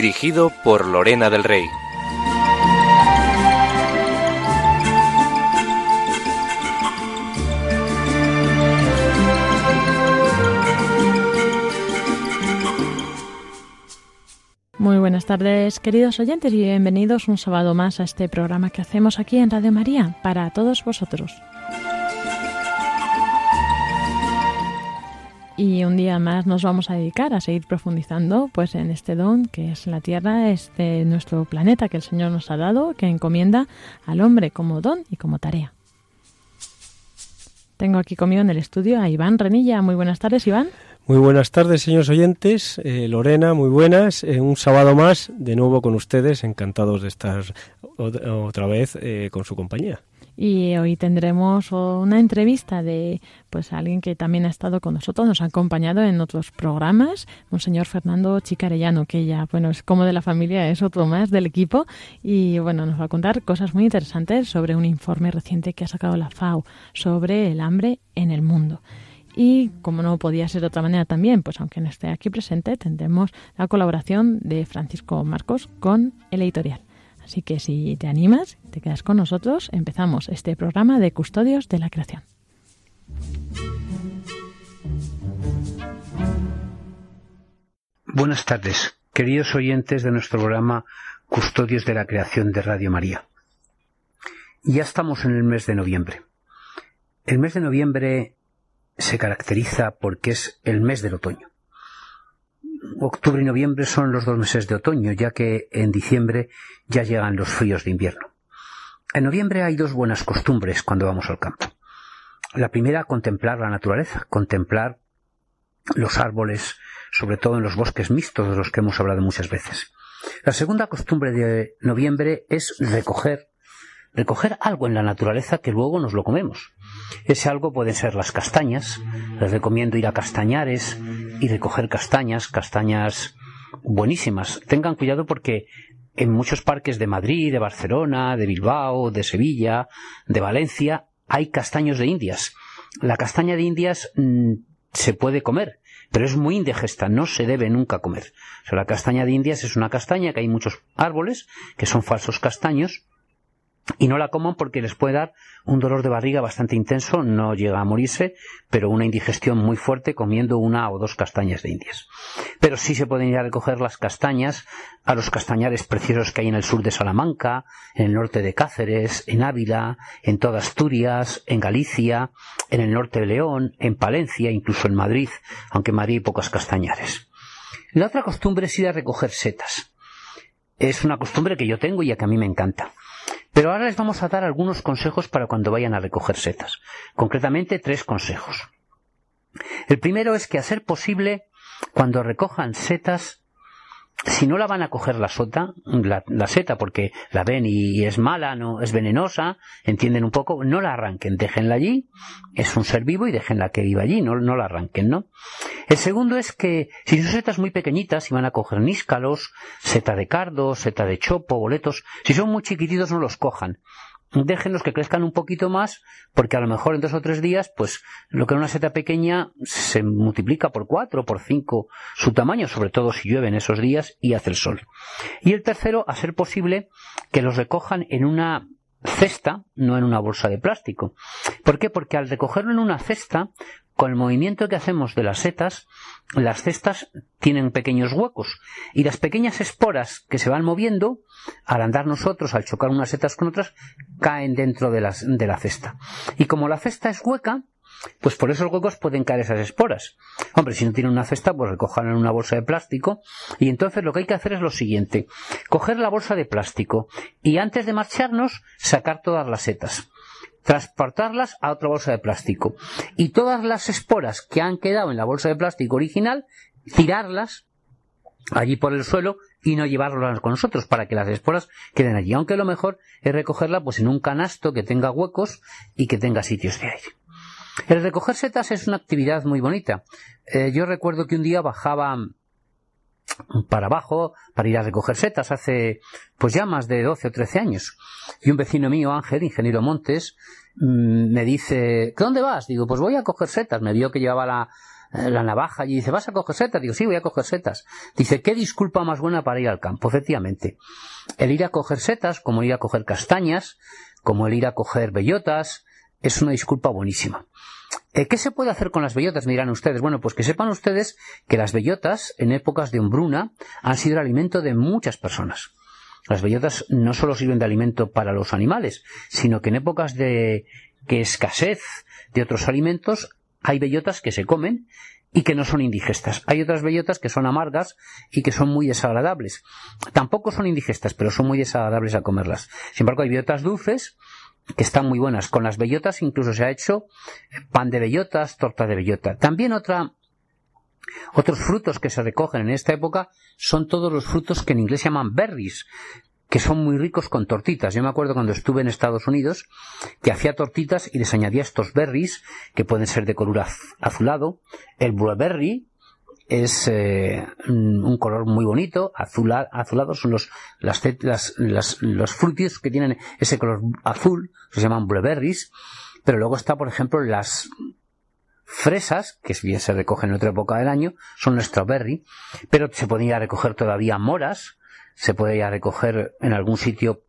Dirigido por Lorena del Rey. Muy buenas tardes, queridos oyentes, y bienvenidos un sábado más a este programa que hacemos aquí en Radio María para todos vosotros. Y un día más nos vamos a dedicar a seguir profundizando pues en este don que es la Tierra, este nuestro planeta que el Señor nos ha dado, que encomienda al hombre como don y como tarea. Tengo aquí conmigo en el estudio a Iván Renilla. Muy buenas tardes, Iván. Muy buenas tardes, señores oyentes. Eh, Lorena, muy buenas. Eh, un sábado más, de nuevo con ustedes, encantados de estar otra vez eh, con su compañía. Y hoy tendremos una entrevista de pues alguien que también ha estado con nosotros, nos ha acompañado en otros programas, un señor Fernando Chicarellano, que ya, bueno, es como de la familia, es otro más del equipo, y bueno, nos va a contar cosas muy interesantes sobre un informe reciente que ha sacado la FAO sobre el hambre en el mundo. Y como no podía ser de otra manera también, pues aunque no esté aquí presente, tendremos la colaboración de Francisco Marcos con el editorial. Así que si te animas, te quedas con nosotros, empezamos este programa de Custodios de la Creación. Buenas tardes, queridos oyentes de nuestro programa Custodios de la Creación de Radio María. Ya estamos en el mes de noviembre. El mes de noviembre se caracteriza porque es el mes del otoño. Octubre y noviembre son los dos meses de otoño, ya que en diciembre ya llegan los fríos de invierno. En noviembre hay dos buenas costumbres cuando vamos al campo. La primera, contemplar la naturaleza, contemplar los árboles, sobre todo en los bosques mixtos de los que hemos hablado muchas veces. La segunda costumbre de noviembre es recoger recoger algo en la naturaleza que luego nos lo comemos. Ese algo pueden ser las castañas. Les recomiendo ir a Castañares y recoger castañas, castañas buenísimas. Tengan cuidado porque en muchos parques de Madrid, de Barcelona, de Bilbao, de Sevilla, de Valencia, hay castaños de Indias. La castaña de Indias mm, se puede comer, pero es muy indigesta, no se debe nunca comer. O sea, la castaña de Indias es una castaña que hay muchos árboles que son falsos castaños y no la coman porque les puede dar un dolor de barriga bastante intenso, no llega a morirse, pero una indigestión muy fuerte comiendo una o dos castañas de indias. Pero sí se pueden ir a recoger las castañas a los castañares preciosos que hay en el sur de Salamanca, en el norte de Cáceres, en Ávila, en toda Asturias, en Galicia, en el norte de León, en Palencia, incluso en Madrid, aunque en Madrid hay pocas castañares. La otra costumbre es ir a recoger setas. Es una costumbre que yo tengo y a que a mí me encanta. Pero ahora les vamos a dar algunos consejos para cuando vayan a recoger setas. Concretamente, tres consejos. El primero es que, a ser posible, cuando recojan setas, si no la van a coger la sota, la, seta, porque la ven y es mala, no es venenosa, entienden un poco, no la arranquen, déjenla allí, es un ser vivo y déjenla que viva allí, no, no la arranquen, ¿no? El segundo es que si son setas muy pequeñitas, y van a coger níscalos, seta de cardo, seta de chopo, boletos, si son muy chiquititos no los cojan, déjenlos que crezcan un poquito más, porque a lo mejor en dos o tres días, pues lo que era una seta pequeña se multiplica por cuatro, por cinco su tamaño, sobre todo si llueve en esos días y hace el sol. Y el tercero, a ser posible, que los recojan en una cesta, no en una bolsa de plástico. ¿Por qué? Porque al recogerlo en una cesta, con el movimiento que hacemos de las setas, las cestas tienen pequeños huecos y las pequeñas esporas que se van moviendo, al andar nosotros, al chocar unas setas con otras, caen dentro de, la cesta. Y como la cesta es hueca, pues por esos huecos pueden caer esas esporas. Hombre, si no tienen una cesta, pues recojan en una bolsa de plástico. Y entonces lo que hay que hacer es lo siguiente. Coger la bolsa de plástico y antes de marcharnos, sacar todas las setas transportarlas a otra bolsa de plástico. Y todas las esporas que han quedado en la bolsa de plástico original, tirarlas allí por el suelo y no llevarlas con nosotros para que las esporas queden allí. Aunque lo mejor es recogerla pues en un canasto que tenga huecos y que tenga sitios de aire. El recoger setas es una actividad muy bonita. Eh, yo recuerdo que un día bajaba para abajo para ir a recoger setas hace pues ya más de 12 o 13 años. Y un vecino mío, Ángel, ingeniero Montes, mm, me dice, ¿dónde vas? Digo, pues voy a coger setas. Me vio que llevaba la, eh, la navaja y dice, ¿vas a coger setas? Digo, sí, voy a coger setas. Dice, ¿qué disculpa más buena para ir al campo? Efectivamente. El ir a coger setas, como ir a coger castañas, como el ir a coger bellotas, es una disculpa buenísima. Eh, ¿Qué se puede hacer con las bellotas? Me dirán ustedes. Bueno, pues que sepan ustedes que las bellotas, en épocas de hombruna, han sido el alimento de muchas personas. Las bellotas no solo sirven de alimento para los animales, sino que en épocas de que escasez de otros alimentos hay bellotas que se comen y que no son indigestas. Hay otras bellotas que son amargas y que son muy desagradables. Tampoco son indigestas, pero son muy desagradables a comerlas. Sin embargo, hay bellotas dulces que están muy buenas. Con las bellotas incluso se ha hecho pan de bellotas, torta de bellota. También otra otros frutos que se recogen en esta época son todos los frutos que en inglés se llaman berries, que son muy ricos con tortitas. Yo me acuerdo cuando estuve en Estados Unidos que hacía tortitas y les añadía estos berries que pueden ser de color azulado. El blueberry es eh, un color muy bonito, azulado son los, las, las, los frutos que tienen ese color azul, se llaman blueberries, pero luego está, por ejemplo, las fresas, que bien se recogen en otra época del año, son los strawberry, pero se podría recoger todavía moras, se ya recoger en algún sitio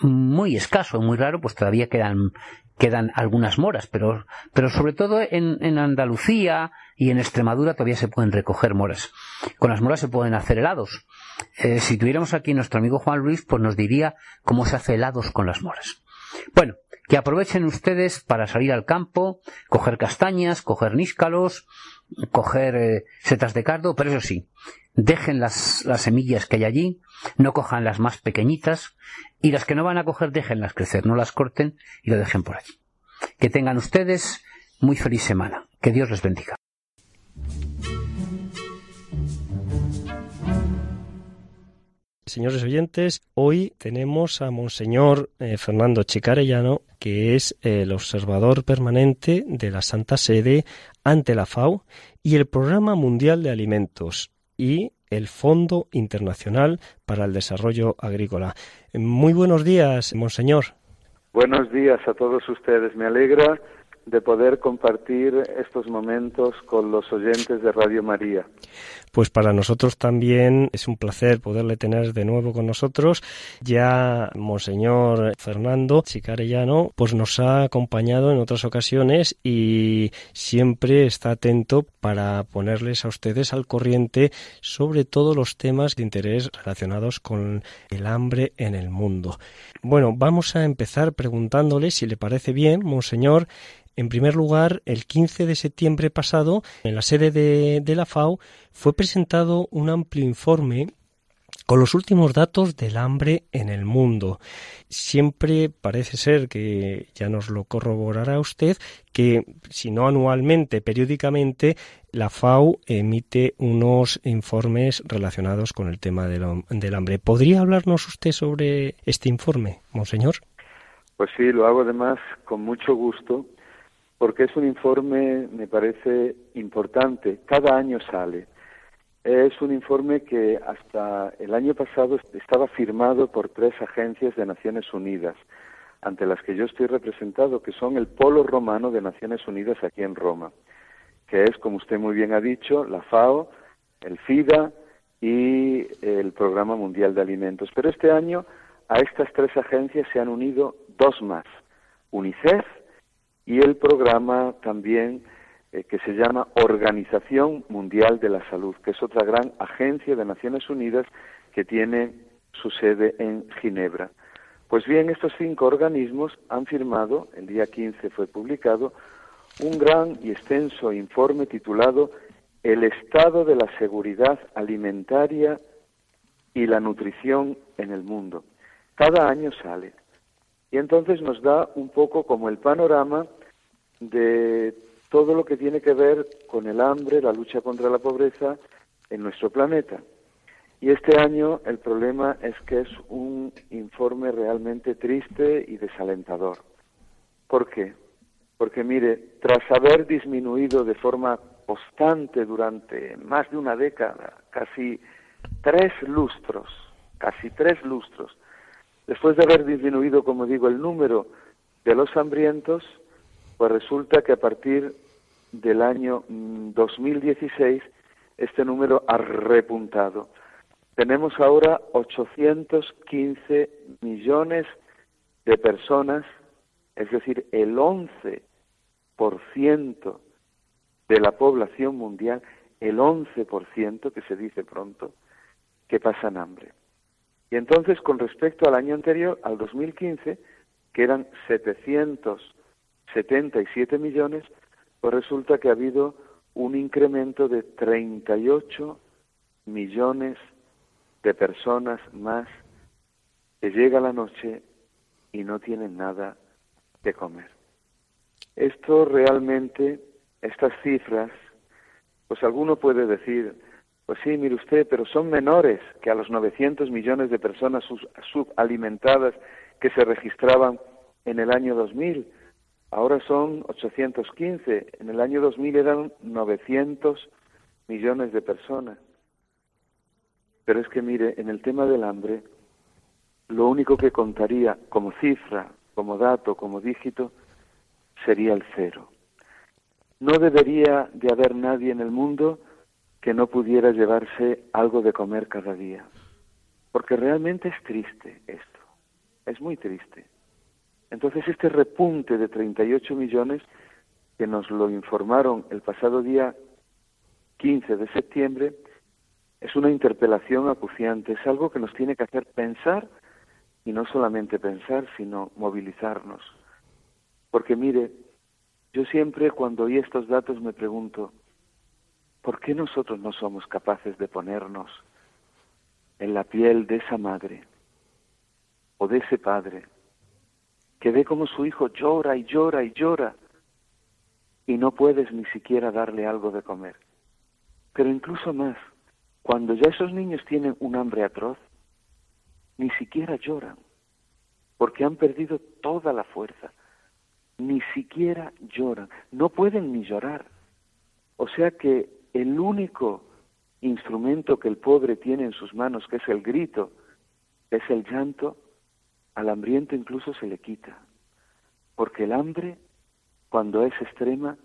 muy escaso, muy raro, pues todavía quedan, quedan algunas moras, pero, pero sobre todo en, en Andalucía y en Extremadura todavía se pueden recoger moras. Con las moras se pueden hacer helados. Eh, si tuviéramos aquí nuestro amigo Juan Luis, pues nos diría cómo se hace helados con las moras. Bueno, que aprovechen ustedes para salir al campo, coger castañas, coger níscalos, coger eh, setas de cardo, pero eso sí, dejen las, las semillas que hay allí, no cojan las más pequeñitas y las que no van a coger déjenlas crecer, no las corten y lo dejen por allí. Que tengan ustedes muy feliz semana. Que Dios les bendiga. Señores oyentes, hoy tenemos a Monseñor eh, Fernando Chicarellano, que es el observador permanente de la Santa Sede ante la FAO y el Programa Mundial de Alimentos y el Fondo Internacional para el Desarrollo Agrícola. Muy buenos días, Monseñor. Buenos días a todos ustedes. Me alegra de poder compartir estos momentos con los oyentes de Radio María. Pues para nosotros también es un placer poderle tener de nuevo con nosotros. Ya Monseñor Fernando Chicarellano pues nos ha acompañado en otras ocasiones y siempre está atento para ponerles a ustedes al corriente sobre todos los temas de interés relacionados con el hambre en el mundo. Bueno, vamos a empezar preguntándole si le parece bien, Monseñor, en primer lugar, el 15 de septiembre pasado, en la sede de, la FAO, fue presentado un amplio informe con los últimos datos del hambre en el mundo. Siempre parece ser que ya nos lo corroborará usted que si no anualmente, periódicamente la FAO emite unos informes relacionados con el tema del, del hambre. ¿Podría hablarnos usted sobre este informe, monseñor? Pues sí, lo hago además con mucho gusto porque es un informe, me parece importante, cada año sale. Es un informe que hasta el año pasado estaba firmado por tres agencias de Naciones Unidas, ante las que yo estoy representado, que son el Polo Romano de Naciones Unidas aquí en Roma, que es, como usted muy bien ha dicho, la FAO, el FIDA y el Programa Mundial de Alimentos. Pero este año a estas tres agencias se han unido dos más, UNICEF y el programa también eh, que se llama Organización Mundial de la Salud, que es otra gran agencia de Naciones Unidas que tiene su sede en Ginebra. Pues bien, estos cinco organismos han firmado, el día 15 fue publicado, un gran y extenso informe titulado El estado de la seguridad alimentaria y la nutrición en el mundo. Cada año sale. Y entonces nos da un poco como el panorama de todo lo que tiene que ver con el hambre, la lucha contra la pobreza en nuestro planeta. Y este año el problema es que es un informe realmente triste y desalentador. ¿Por qué? Porque mire, tras haber disminuido de forma constante durante más de una década, casi tres lustros, casi tres lustros, después de haber disminuido, como digo, el número de los hambrientos, pues resulta que a partir del año 2016 mm, este número ha repuntado. Tenemos ahora 815 millones de personas, es decir, el 11% de la población mundial, el 11% que se dice pronto, que pasan hambre. Y entonces, con respecto al año anterior, al 2015, que eran 777 millones, pues resulta que ha habido un incremento de 38 millones de personas más que llega la noche y no tienen nada de comer. Esto realmente, estas cifras, pues alguno puede decir, pues sí, mire usted, pero son menores que a los 900 millones de personas subalimentadas que se registraban en el año 2000. Ahora son 815. En el año 2000 eran 900 millones de personas. Pero es que mire, en el tema del hambre, lo único que contaría como cifra, como dato, como dígito, sería el cero. No debería de haber nadie en el mundo que no pudiera llevarse algo de comer cada día. Porque realmente es triste esto. Es muy triste. Entonces este repunte de 38 millones que nos lo informaron el pasado día 15 de septiembre es una interpelación acuciante, es algo que nos tiene que hacer pensar y no solamente pensar, sino movilizarnos. Porque mire, yo siempre cuando oí estos datos me pregunto, ¿por qué nosotros no somos capaces de ponernos en la piel de esa madre o de ese padre que ve como su hijo llora y llora y llora y no puedes ni siquiera darle algo de comer. Pero incluso más, cuando ya esos niños tienen un hambre atroz, ni siquiera lloran, porque han perdido toda la fuerza, ni siquiera lloran, no pueden ni llorar. O sea que el único instrumento que el pobre tiene en sus manos, que es el grito, es el llanto, al hambriento incluso se le quita, porque el hambre, cuando es extrema,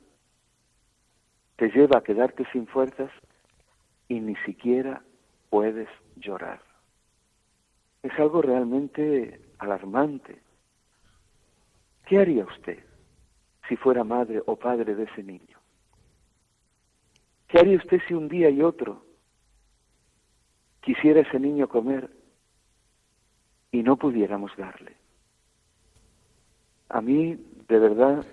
te lleva a quedarte sin fuerzas y ni siquiera puedes llorar. Es algo realmente alarmante. ¿Qué haría usted si fuera madre o padre de ese niño? ¿Qué haría usted si un día y otro quisiera ese niño comer y no pudiéramos darle. A mí, de verdad,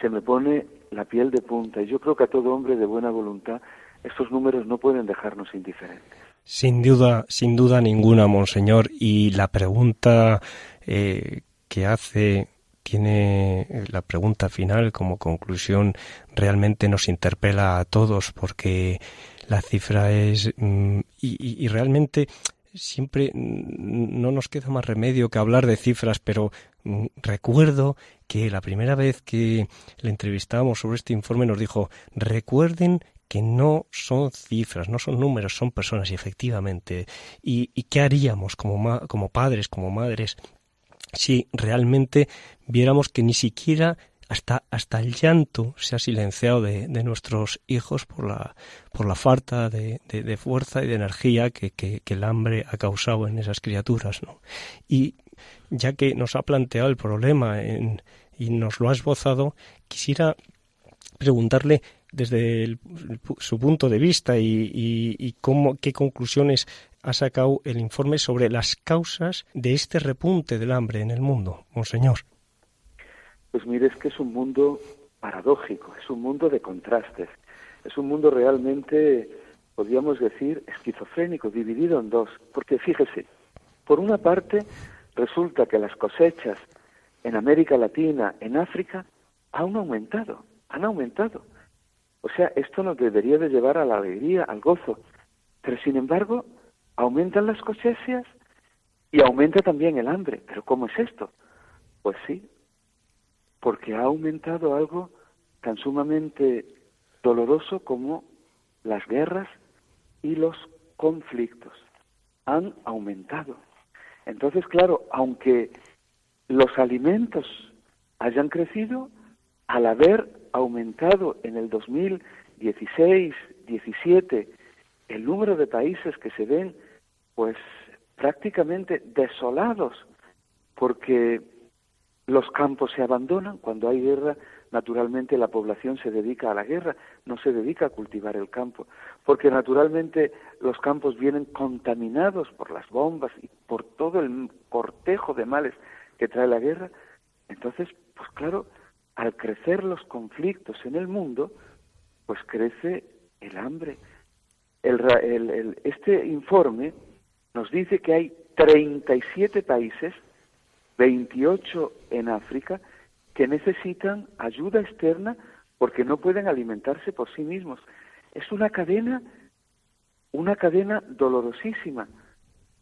se me pone la piel de punta y yo creo que a todo hombre de buena voluntad estos números no pueden dejarnos indiferentes. Sin duda, sin duda ninguna, monseñor. Y la pregunta eh, que hace tiene la pregunta final como conclusión realmente nos interpela a todos porque la cifra es mm, y, realmente siempre no nos queda más remedio que hablar de cifras, pero mm, recuerdo que la primera vez que le entrevistábamos sobre este informe nos dijo, recuerden que no son cifras, no son números, son personas y efectivamente. ¿Y, qué haríamos como, como padres, como madres, si realmente viéramos que ni siquiera hasta, hasta el llanto se ha silenciado de, de nuestros hijos por la, por la falta de, de, fuerza y de energía que, que, el hambre ha causado en esas criaturas. ¿no? Y ya que nos ha planteado el problema y nos lo ha esbozado, quisiera preguntarle desde su punto de vista y, y, y, cómo, qué conclusiones ha sacado el informe sobre las causas de este repunte del hambre en el mundo, monseñor. Pues mire, es que es un mundo paradójico, es un mundo de contrastes, es un mundo realmente, podríamos decir, esquizofrénico, dividido en dos. Porque fíjese, por una parte, resulta que las cosechas en América Latina, en África, han aumentado, han aumentado. O sea, esto nos debería de llevar a la alegría, al gozo. Pero sin embargo, aumentan las cosechas y aumenta también el hambre. ¿Pero cómo es esto? Pues sí, porque ha aumentado algo tan sumamente doloroso como las guerras y los conflictos. Han aumentado. Entonces, claro, aunque los alimentos hayan crecido, al haber aumentado en el 2016, 17 el número de países que se ven pues prácticamente desolados porque los campos se abandonan. Cuando hay guerra naturalmente la población se dedica a la guerra no se dedica a cultivar el campo porque naturalmente los campos vienen contaminados por las bombas y por todo el cortejo de males que trae la guerra. Entonces pues claro al crecer los conflictos en el mundo pues crece el hambre este informe nos dice que hay 37 países, 28 en África, que necesitan ayuda externa porque no pueden alimentarse por sí mismos. Es una cadena, una cadena dolorosísima.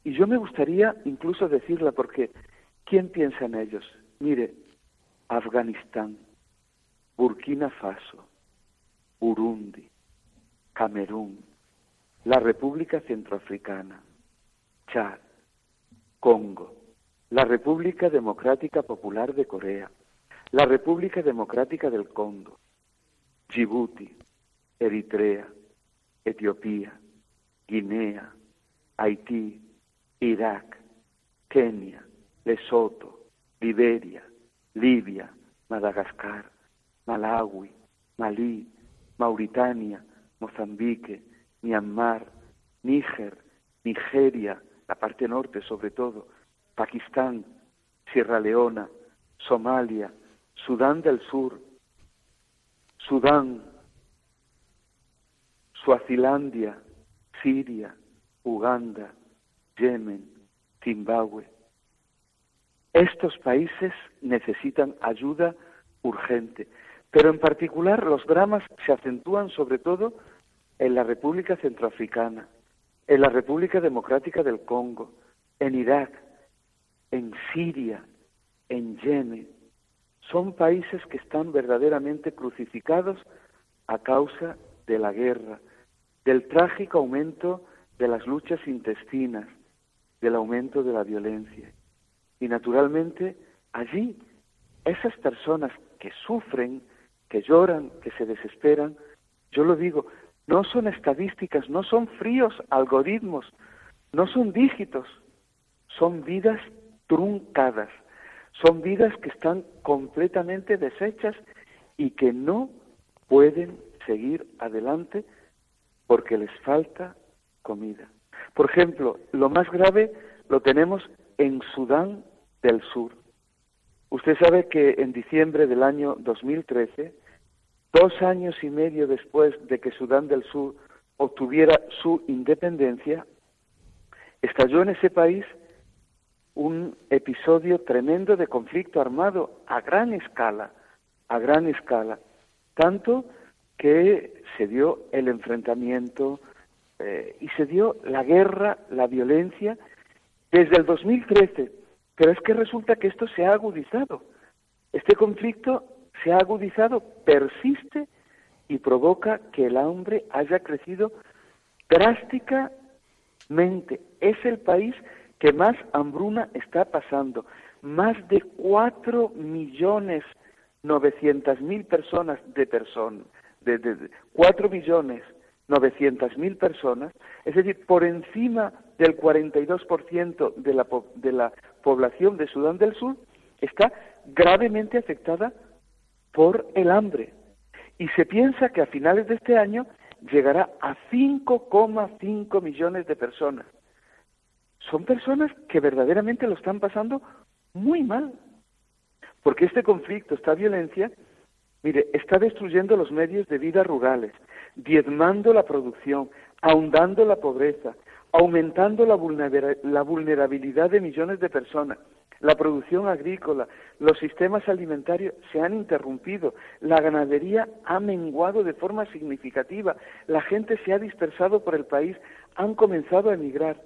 Y yo me gustaría incluso decirla porque ¿quién piensa en ellos? Mire, Afganistán, Burkina Faso, Burundi, Camerún, la República Centroafricana, Chad, Congo, la República Democrática Popular de Corea, la República Democrática del Congo, Djibouti, Eritrea, Etiopía, Guinea, Haití, Irak, Kenia, Lesoto, Liberia, Libia, Madagascar, Malawi, Malí, Mauritania, Mozambique, Myanmar, Níger, Nigeria, la parte norte sobre todo, Pakistán, Sierra Leona, Somalia, Sudán del Sur, Sudán, Suazilandia, Siria, Uganda, Yemen, Zimbabue. Estos países necesitan ayuda urgente, pero en particular los dramas se acentúan sobre todo en la República Centroafricana, en la República Democrática del Congo, en Irak, en Siria, en Yemen. Son países que están verdaderamente crucificados a causa de la guerra, del trágico aumento de las luchas intestinas, del aumento de la violencia. Y naturalmente allí esas personas que sufren, que lloran, que se desesperan, yo lo digo, no son estadísticas, no son fríos algoritmos, no son dígitos, son vidas truncadas, son vidas que están completamente deshechas y que no pueden seguir adelante porque les falta comida. Por ejemplo, lo más grave lo tenemos en Sudán del Sur. Usted sabe que en diciembre del año 2013 Dos años y medio después de que Sudán del Sur obtuviera su independencia, estalló en ese país un episodio tremendo de conflicto armado a gran escala, a gran escala, tanto que se dio el enfrentamiento eh, y se dio la guerra, la violencia, desde el 2013. Pero es que resulta que esto se ha agudizado. Este conflicto se ha agudizado, persiste y provoca que el hambre haya crecido drásticamente. Es el país que más hambruna está pasando. Más de cuatro millones novecientas mil personas de personas, de, de, millones novecientas mil personas, es decir, por encima del 42% de la, de la población de Sudán del Sur, está gravemente afectada por el hambre. Y se piensa que a finales de este año llegará a 5,5 millones de personas. Son personas que verdaderamente lo están pasando muy mal. Porque este conflicto, esta violencia, mire, está destruyendo los medios de vida rurales, diezmando la producción, ahondando la pobreza, aumentando la vulnerabilidad de millones de personas, la producción agrícola, los sistemas alimentarios se han interrumpido, la ganadería ha menguado de forma significativa, la gente se ha dispersado por el país, han comenzado a emigrar.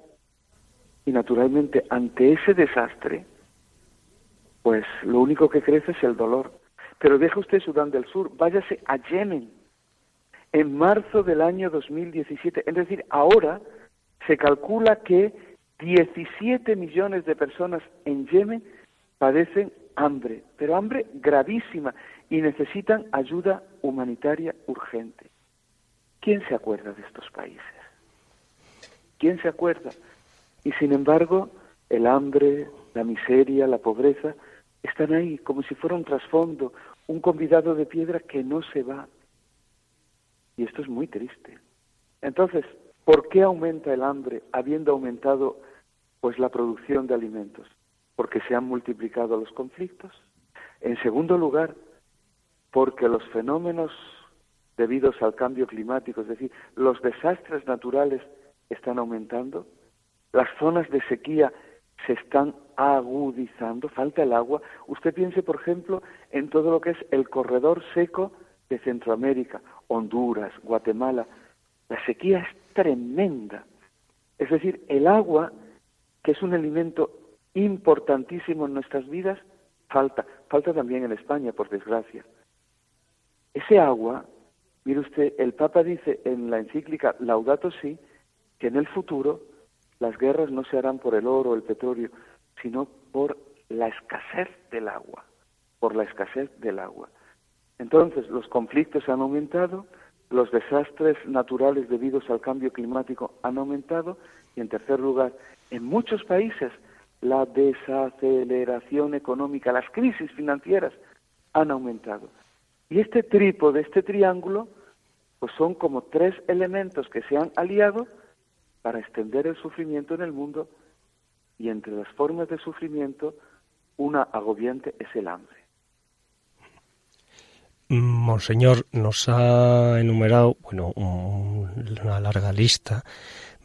Y naturalmente, ante ese desastre, pues lo único que crece es el dolor. Pero deja usted Sudán del Sur, váyase a Yemen. En marzo del año 2017, es decir, ahora se calcula que 17 millones de personas en Yemen padecen hambre, pero hambre gravísima y necesitan ayuda humanitaria urgente. ¿Quién se acuerda de estos países? ¿Quién se acuerda? Y sin embargo, el hambre, la miseria, la pobreza están ahí como si fuera un trasfondo, un convidado de piedra que no se va. Y esto es muy triste. Entonces, ¿por qué aumenta el hambre habiendo aumentado pues la producción de alimentos? Porque se han multiplicado los conflictos. En segundo lugar, porque los fenómenos debidos al cambio climático, es decir, los desastres naturales están aumentando, las zonas de sequía se están agudizando, falta el agua. Usted piense, por ejemplo, en todo lo que es el corredor seco de Centroamérica, Honduras, Guatemala. La sequía es tremenda. Es decir, el agua, que es un elemento importantísimo en nuestras vidas, falta. Falta también en España, por desgracia. Ese agua, mire usted, el Papa dice en la encíclica Laudato Si, que en el futuro las guerras no se harán por el oro el petróleo, sino por la escasez del agua, por la escasez del agua. Entonces, los conflictos han aumentado, los desastres naturales debidos al cambio climático han aumentado y, en tercer lugar, en muchos países la desaceleración económica, las crisis financieras han aumentado. Y este trípode, este triángulo, pues son como tres elementos que se han aliado para extender el sufrimiento en el mundo y entre las formas de sufrimiento una agobiante es el hambre. Monseñor nos ha enumerado, bueno, una larga lista,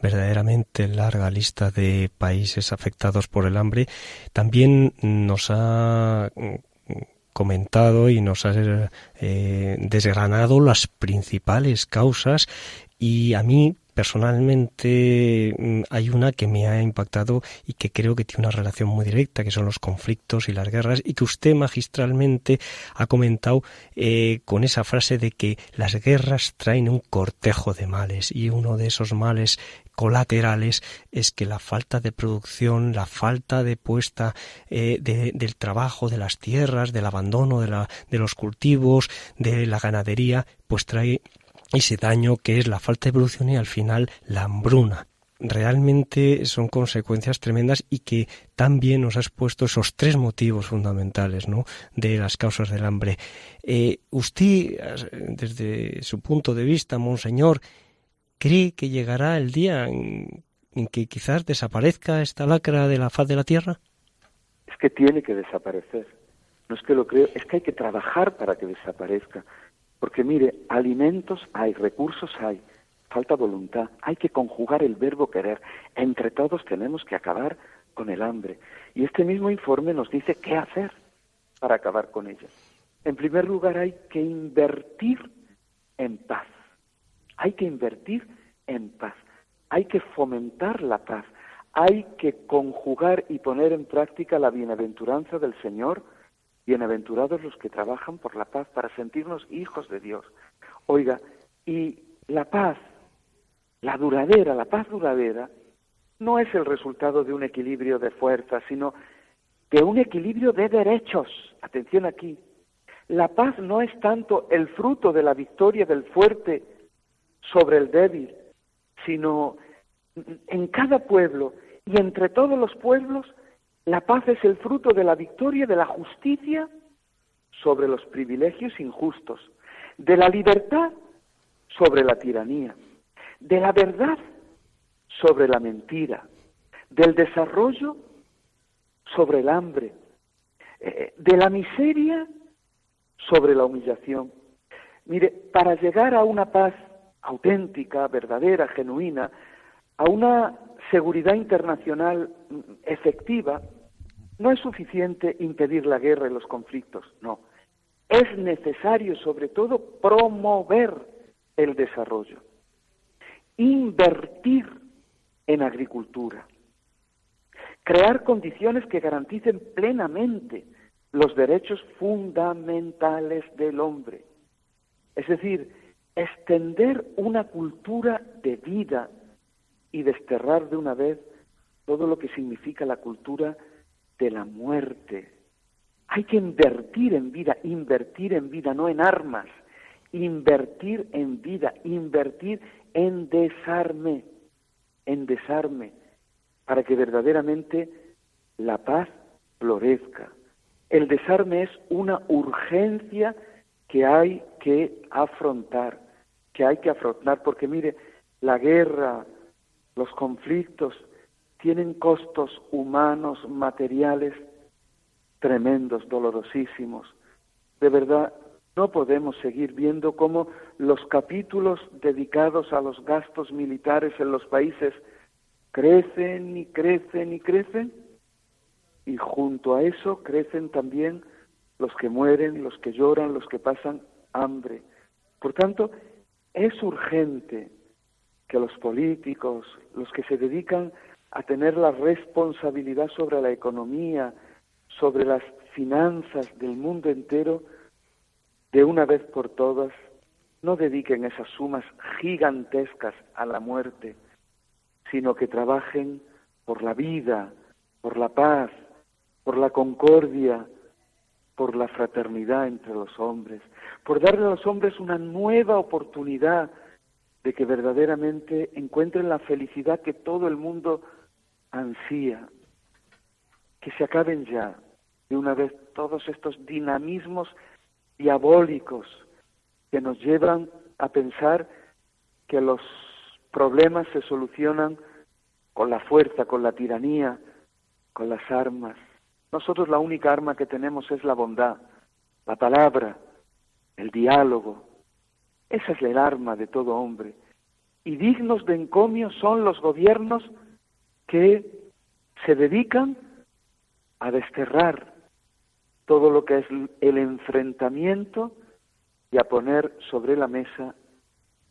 verdaderamente larga lista de países afectados por el hambre. También nos ha comentado y nos ha eh, desgranado las principales causas y a mí personalmente mm, hay una que me ha impactado y que creo que tiene una relación muy directa, que son los conflictos y las guerras, y que usted magistralmente ha comentado eh, con esa frase de que las guerras traen un cortejo de males, y uno de esos males colaterales es que la falta de producción, la falta de puesta eh, del trabajo, de las tierras, del abandono de, de los cultivos, de la ganadería, pues trae ese daño que es la falta de producción y al final la hambruna. Realmente son consecuencias tremendas y que también nos has puesto esos tres motivos fundamentales ¿no? de las causas del hambre. Eh, usted, desde su punto de vista, monseñor, cree que llegará el día en, en que quizás desaparezca esta lacra de la faz de la tierra? Es que tiene que desaparecer. No es que lo creo, es que hay que trabajar para que desaparezca. Porque mire, alimentos hay, recursos hay, falta voluntad, hay que conjugar el verbo querer. Entre todos tenemos que acabar con el hambre. Y este mismo informe nos dice qué hacer para acabar con ella. En primer lugar, hay que invertir en paz. Hay que invertir en paz. Hay que fomentar la paz. Hay que conjugar y poner en práctica la bienaventuranza del Señor Bienaventurados los que trabajan por la paz para sentirnos hijos de Dios. Oiga, y la paz, la duradera, la paz duradera, no es el resultado de un equilibrio de fuerzas, sino de un equilibrio de derechos. Atención aquí. La paz no es tanto el fruto de la victoria del fuerte sobre el débil, sino en cada pueblo y entre todos los pueblos la paz es el fruto de la victoria de la justicia sobre los privilegios injustos, de la libertad sobre la tiranía, de la verdad sobre la mentira, del desarrollo sobre el hambre, eh, de la miseria sobre la humillación. Mire, para llegar a una paz auténtica, verdadera, genuina, a una seguridad internacional efectiva, no es suficiente impedir la guerra y los conflictos, no. Es necesario, sobre todo, promover el desarrollo, invertir en agricultura, crear condiciones que garanticen plenamente los derechos fundamentales del hombre. Es decir, extender una cultura de vida y desterrar de una vez todo lo que significa la cultura de la muerte. Hay que invertir en vida, invertir en vida, no en armas, invertir en vida, invertir en desarme, en desarme, para que verdaderamente la paz florezca. El desarme es una urgencia que hay que afrontar, que hay que afrontar, porque mire, la guerra, los conflictos tienen costos humanos, materiales tremendos, dolorosísimos. De verdad, no podemos seguir viendo cómo los capítulos dedicados a los gastos militares en los países crecen y crecen y crecen, y junto a eso crecen también los que mueren, los que lloran, los que pasan hambre. Por tanto, es urgente que los políticos, los que se dedican a tener la responsabilidad sobre la economía, sobre las finanzas del mundo entero, de una vez por todas, no dediquen esas sumas gigantescas a la muerte, sino que trabajen por la vida, por la paz, por la concordia, por la fraternidad entre los hombres, por darle a los hombres una nueva oportunidad de que verdaderamente encuentren la felicidad que todo el mundo ansía, que se acaben ya de una vez todos estos dinamismos diabólicos que nos llevan a pensar que los problemas se solucionan con la fuerza, con la tiranía, con las armas. Nosotros la única arma que tenemos es la bondad, la palabra, el diálogo. Esa es el arma de todo hombre. Y dignos de encomio son los gobiernos que se dedican a desterrar todo lo que es el enfrentamiento y a poner sobre la mesa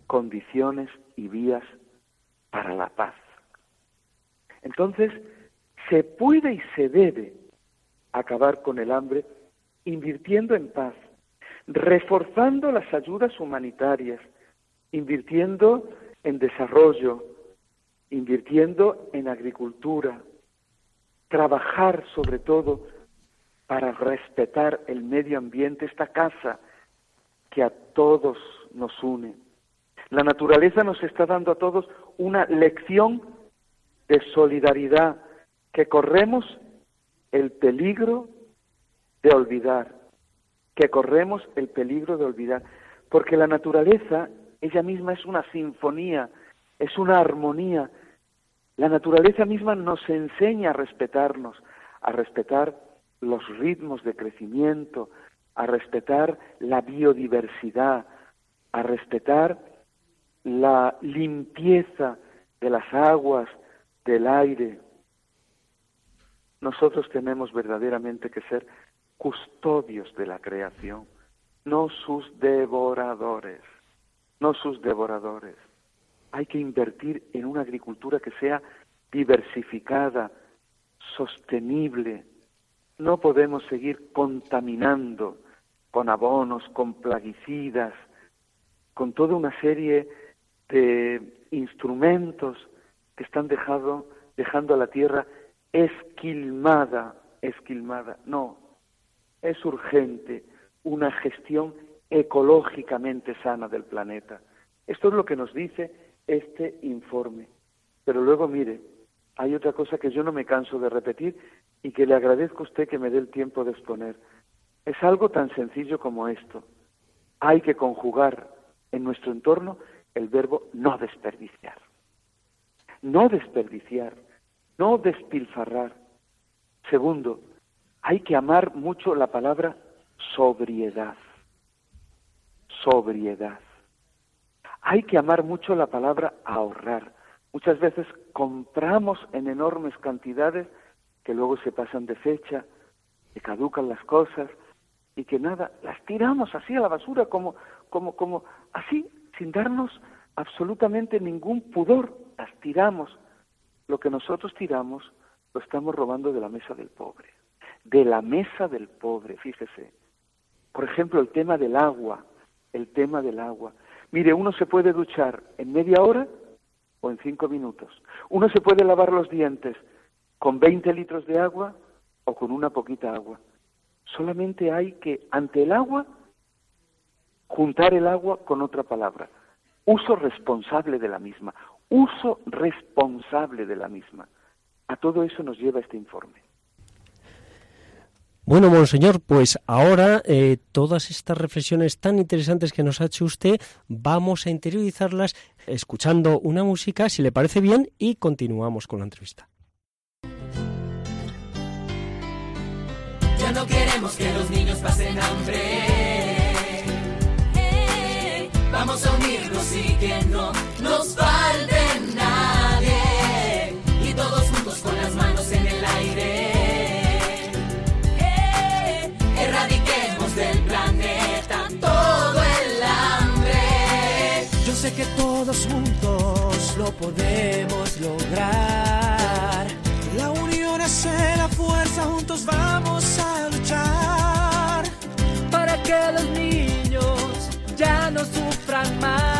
condiciones y vías para la paz. Entonces, se puede y se debe acabar con el hambre invirtiendo en paz, reforzando las ayudas humanitarias, invirtiendo en desarrollo, invirtiendo en agricultura, trabajar sobre todo para respetar el medio ambiente, esta casa que a todos nos une. La naturaleza nos está dando a todos una lección de solidaridad que corremos el peligro de olvidar, que corremos el peligro de olvidar, porque la naturaleza ella misma es una sinfonía, es una armonía. La naturaleza misma nos enseña a respetarnos, a respetar los ritmos de crecimiento, a respetar la biodiversidad, a respetar la limpieza de las aguas, del aire. Nosotros tenemos verdaderamente que ser custodios de la creación, no sus devoradores no sus devoradores. Hay que invertir en una agricultura que sea diversificada, sostenible. No podemos seguir contaminando con abonos, con plaguicidas, con toda una serie de instrumentos que están dejando, dejando a la tierra esquilmada, esquilmada. No, es urgente una gestión ecológicamente sana del planeta. Esto es lo que nos dice este informe. Pero luego, mire, hay otra cosa que yo no me canso de repetir y que le agradezco a usted que me dé el tiempo de exponer. Es algo tan sencillo como esto. Hay que conjugar en nuestro entorno el verbo no desperdiciar. No desperdiciar, no despilfarrar. Segundo, hay que amar mucho la palabra sobriedad sobriedad. Hay que amar mucho la palabra ahorrar. Muchas veces compramos en enormes cantidades que luego se pasan de fecha, que caducan las cosas y que nada, las tiramos así a la basura como, como, como, así, sin darnos absolutamente ningún pudor, las tiramos. Lo que nosotros tiramos lo estamos robando de la mesa del pobre. De la mesa del pobre, fíjese. Por ejemplo, el tema del agua, el tema del agua. Mire, uno se puede duchar en media hora o en cinco minutos. Uno se puede lavar los dientes con 20 litros de agua o con una poquita agua. Solamente hay que, ante el agua, juntar el agua con otra palabra. Uso responsable de la misma. Uso responsable de la misma. A todo eso nos lleva este informe. Bueno, monseñor, pues ahora eh, todas estas reflexiones tan interesantes que nos ha hecho usted, vamos a interiorizarlas escuchando una música, si le parece bien, y continuamos con la entrevista. Ya no queremos que los niños pasen hambre. vamos a unirnos y que no nos falte todos juntos lo podemos lograr. La unión hace la fuerza, juntos vamos a luchar para que los niños ya no sufran más.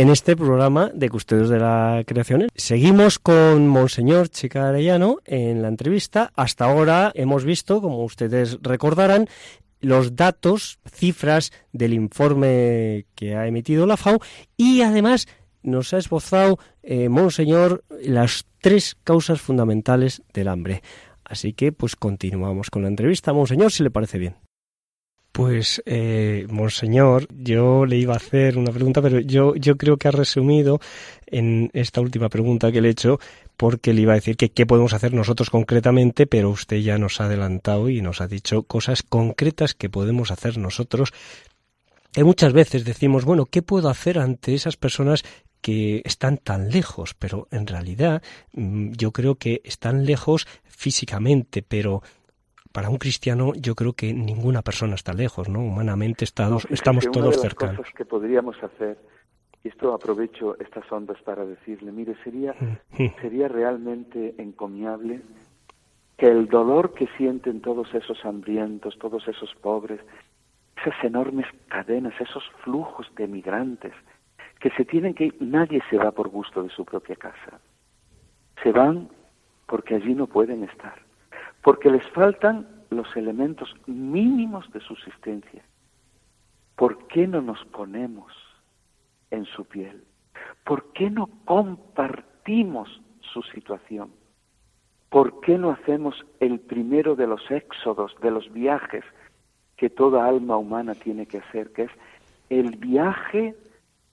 En este programa de Custodios de la Creación seguimos con Monseñor Chica Arellano en la entrevista. Hasta ahora hemos visto, como ustedes recordarán, los datos, cifras del informe que ha emitido la FAO y además nos ha esbozado, eh, Monseñor, las tres causas fundamentales del hambre. Así que, pues continuamos con la entrevista, Monseñor, si le parece bien. Pues, eh, Monseñor, yo le iba a hacer una pregunta, pero yo, yo creo que ha resumido en esta última pregunta que le he hecho, porque le iba a decir que qué podemos hacer nosotros concretamente, pero usted ya nos ha adelantado y nos ha dicho cosas concretas que podemos hacer nosotros. Que muchas veces decimos, bueno, ¿qué puedo hacer ante esas personas que están tan lejos? Pero en realidad mm, yo creo que están lejos físicamente, pero para un cristiano yo creo que ninguna persona está lejos, ¿no? Humanamente estamos, estamos una todos de las cercanos. cosas que podríamos hacer, y esto aprovecho estas ondas para decirle, mire, sería, sería realmente encomiable que el dolor que sienten todos esos hambrientos, todos esos pobres, esas enormes cadenas, esos flujos de migrantes, que se tienen que ir, nadie se va por gusto de su propia casa. Se van porque allí no pueden estar, porque les faltan los elementos mínimos de subsistencia. ¿Por qué no nos ponemos en su piel? ¿Por qué no compartimos su situación? ¿Por qué no hacemos el primero de los éxodos, de los viajes que toda alma humana tiene que hacer, que es el viaje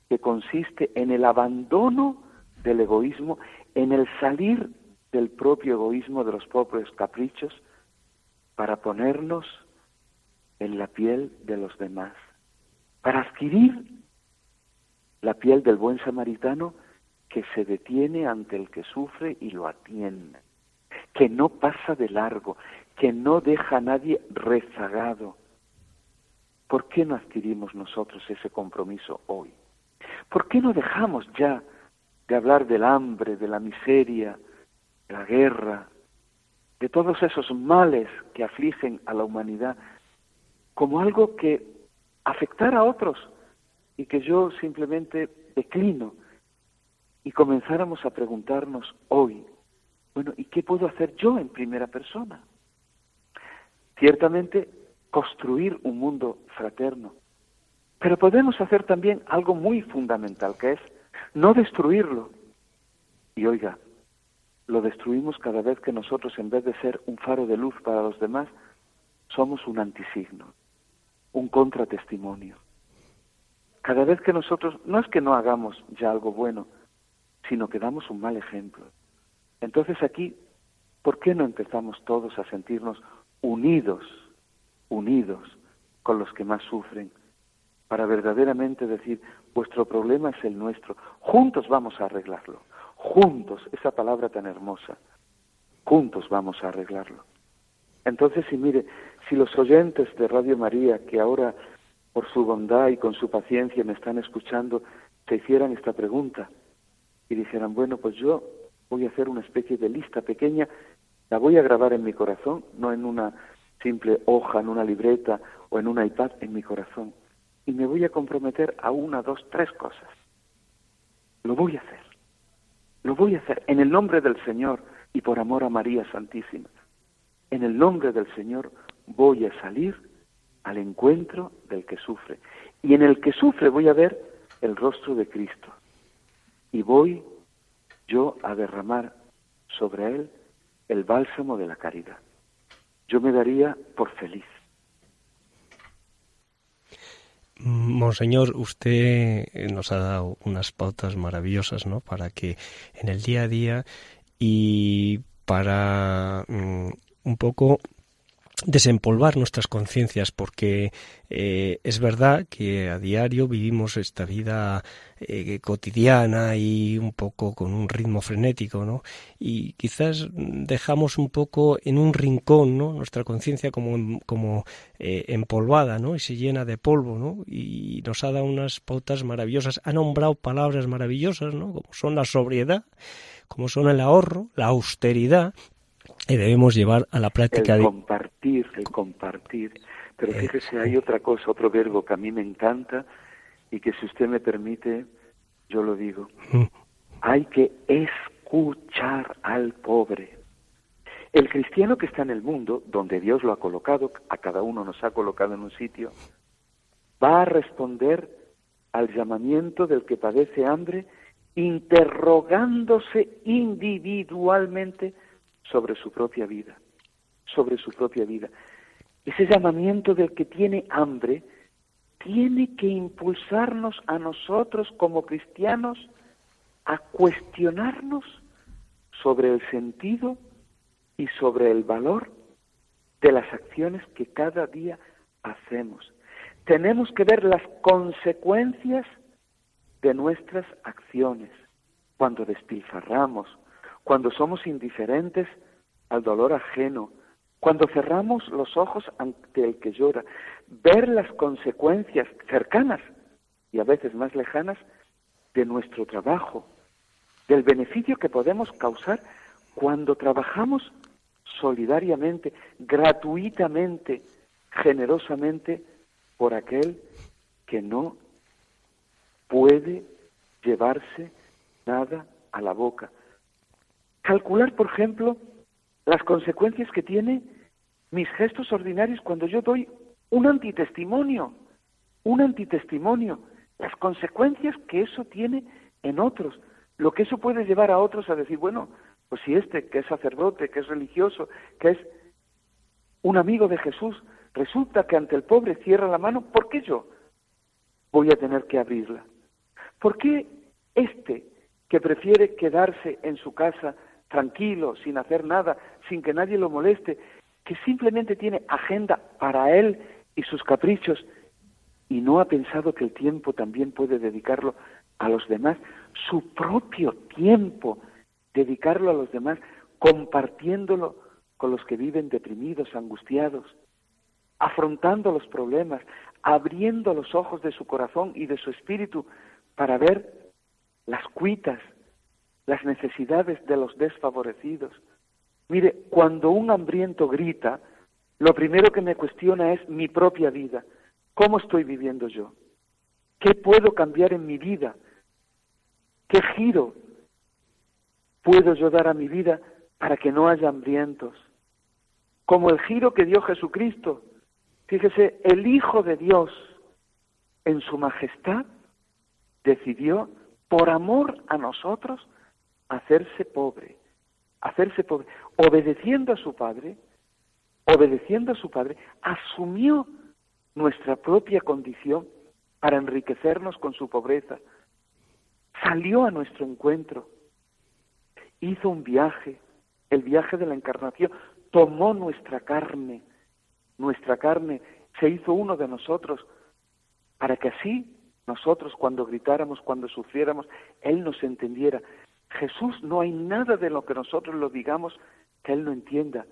que consiste en el abandono del egoísmo, en el salir del propio egoísmo, de los propios caprichos, para ponernos en la piel de los demás, para adquirir la piel del buen samaritano que se detiene ante el que sufre y lo atiende, que no pasa de largo, que no deja a nadie rezagado. ¿Por qué no adquirimos nosotros ese compromiso hoy? ¿Por qué no dejamos ya de hablar del hambre, de la miseria, la guerra, de todos esos males que afligen a la humanidad como algo que afectara a otros y que yo simplemente declino y comenzáramos a preguntarnos hoy, bueno, ¿y qué puedo hacer yo en primera persona? Ciertamente construir un mundo fraterno, pero podemos hacer también algo muy fundamental, que es no destruirlo. Y oiga, lo destruimos cada vez que nosotros, en vez de ser un faro de luz para los demás, somos un antisigno, un contratestimonio. Cada vez que nosotros, no es que no hagamos ya algo bueno, sino que damos un mal ejemplo. Entonces aquí ¿por qué no empezamos todos a sentirnos unidos, unidos con los que más sufren, para verdaderamente decir, vuestro problema es el nuestro, juntos vamos a arreglarlo, juntos, esa palabra tan hermosa, juntos vamos a arreglarlo. Entonces, si mire, si los oyentes de Radio María, que ahora por su bondad y con su paciencia me están escuchando, se hicieran esta pregunta y dijeran, bueno, pues yo voy a hacer una especie de lista pequeña, la voy a grabar en mi corazón, no en una simple hoja, en una libreta o en un iPad, en mi corazón. Y me voy a comprometer a una, dos, tres cosas. Lo voy a hacer. Lo voy a hacer en el nombre del Señor y por amor a María Santísima. En el nombre del Señor voy a salir al encuentro del que sufre. Y en el que sufre voy a ver el rostro de Cristo. Y voy yo a derramar sobre él el bálsamo de la caridad. Yo me daría por feliz. Monseñor, usted nos ha dado unas pautas maravillosas, ¿no? Para que en el día a día y para mm, un poco desempolvar nuestras conciencias porque eh, es verdad que a diario vivimos esta vida eh, cotidiana y un poco con un ritmo frenético, ¿no? Y quizás dejamos un poco en un rincón, ¿no? Nuestra conciencia como, como eh, empolvada, ¿no? Y se llena de polvo, ¿no? Y nos ha dado unas pautas maravillosas, ha nombrado palabras maravillosas, ¿no? Como son la sobriedad, como son el ahorro, la austeridad, y debemos llevar a la práctica el de compartir, el compartir. Pero Eh, fíjese, hay otra cosa, otro verbo que a mí me encanta y que si usted me permite, yo lo digo. Hay que escuchar al pobre. El cristiano que está en el mundo, donde Dios lo ha colocado, a cada uno nos ha colocado en un sitio, va a responder al llamamiento del que padece hambre, interrogándose individualmente sobre su propia vida, sobre su propia vida. Ese llamamiento del que tiene hambre tiene que impulsarnos a nosotros como cristianos a cuestionarnos sobre el sentido y sobre el valor de las acciones que cada día hacemos. Tenemos que ver las consecuencias de nuestras acciones cuando despilfarramos, cuando somos indiferentes al dolor ajeno, cuando cerramos los ojos ante el que llora, ver las consecuencias cercanas y a veces más lejanas de nuestro trabajo, del beneficio que podemos causar cuando trabajamos solidariamente, gratuitamente, generosamente por aquel que no puede llevarse nada a la boca. Calcular, por ejemplo, las consecuencias que tiene mis gestos ordinarios cuando yo doy un antitestimonio, un antitestimonio, las consecuencias que eso tiene en otros, lo que eso puede llevar a otros a decir, bueno, pues si este que es sacerdote, que es religioso, que es un amigo de Jesús, resulta que ante el pobre cierra la mano, ¿por qué yo voy a tener que abrirla? ¿Por qué este que prefiere quedarse en su casa tranquilo, sin hacer nada, sin que nadie lo moleste, que simplemente tiene agenda para él y sus caprichos y no ha pensado que el tiempo también puede dedicarlo a los demás, su propio tiempo, dedicarlo a los demás, compartiéndolo con los que viven deprimidos, angustiados, afrontando los problemas, abriendo los ojos de su corazón y de su espíritu para ver las cuitas, las necesidades de los desfavorecidos. Mire, cuando un hambriento grita, lo primero que me cuestiona es mi propia vida. ¿Cómo estoy viviendo yo? ¿Qué puedo cambiar en mi vida? ¿Qué giro puedo yo dar a mi vida para que no haya hambrientos? Como el giro que dio Jesucristo. Fíjese, el Hijo de Dios, en su majestad, decidió, por amor a nosotros, hacerse pobre, hacerse pobre, obedeciendo a su Padre, obedeciendo a su Padre, asumió nuestra propia condición para enriquecernos con su pobreza, salió a nuestro encuentro, hizo un viaje, el viaje de la encarnación, tomó nuestra carne, nuestra carne, se hizo uno de nosotros, para que así nosotros cuando gritáramos, cuando sufriéramos, Él nos entendiera. Jesús no hay nada de lo que nosotros lo digamos que Él no entienda.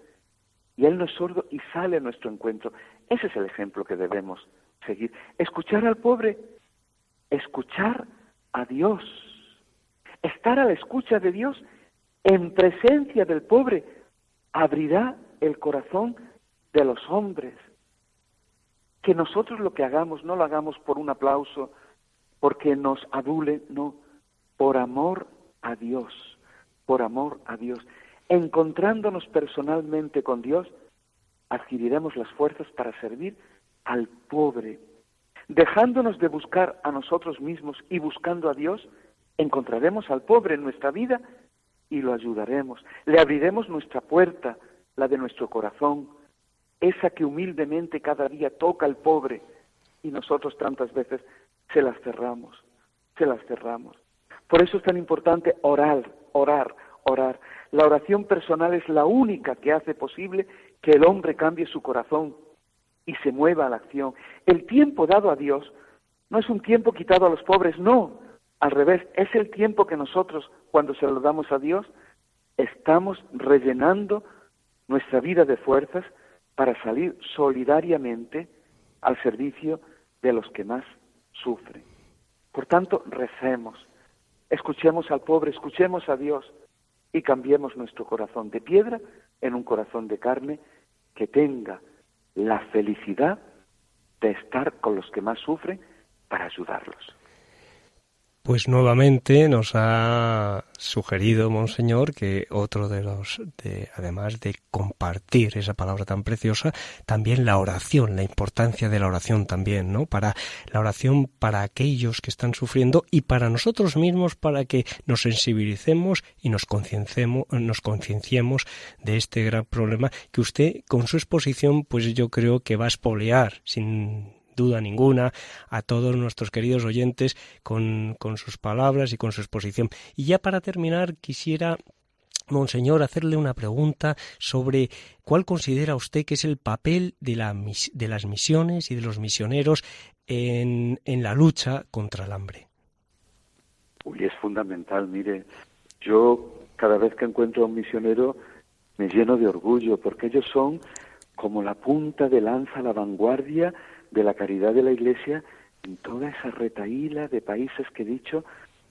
Y Él no es sordo y sale a nuestro encuentro. Ese es el ejemplo que debemos seguir. Escuchar al pobre, escuchar a Dios, estar a la escucha de Dios en presencia del pobre, abrirá el corazón de los hombres. Que nosotros lo que hagamos no lo hagamos por un aplauso, porque nos adule, no, por amor a Dios, por amor a Dios. Encontrándonos personalmente con Dios, adquiriremos las fuerzas para servir al pobre. Dejándonos de buscar a nosotros mismos y buscando a Dios, encontraremos al pobre en nuestra vida y lo ayudaremos. Le abriremos nuestra puerta, la de nuestro corazón, esa que humildemente cada día toca al pobre y nosotros tantas veces se las cerramos, se las cerramos. Por eso es tan importante orar, orar, orar. La oración personal es la única que hace posible que el hombre cambie su corazón y se mueva a la acción. El tiempo dado a Dios no es un tiempo quitado a los pobres, no. Al revés, es el tiempo que nosotros, cuando se lo damos a Dios, estamos rellenando nuestra vida de fuerzas para salir solidariamente al servicio de los que más sufren. Por tanto, recemos, escuchemos al pobre, escuchemos a Dios y cambiemos nuestro corazón de piedra en un corazón de carne que tenga la felicidad de estar con los que más sufren para ayudarlos. Pues nuevamente nos ha sugerido, Monseñor, que otro de los, de, además de compartir esa palabra tan preciosa, también la oración, la importancia de la oración también, ¿no? Para la oración para aquellos que están sufriendo y para nosotros mismos, para que nos sensibilicemos y nos concienciemos, nos concienciemos de este gran problema que usted, con su exposición, pues yo creo que va a espolear sin duda ninguna, a todos nuestros queridos oyentes con, con sus palabras y con su exposición. Y ya para terminar, quisiera Monseñor, hacerle una pregunta sobre cuál considera usted que es el papel de, la, de las misiones y de los misioneros en, en, la lucha contra el hambre. Uy, es fundamental. Mire, yo cada vez que encuentro a un misionero me lleno de orgullo porque ellos son como la punta de lanza, la vanguardia de la caridad de la Iglesia en toda esa retaíla de países que he dicho,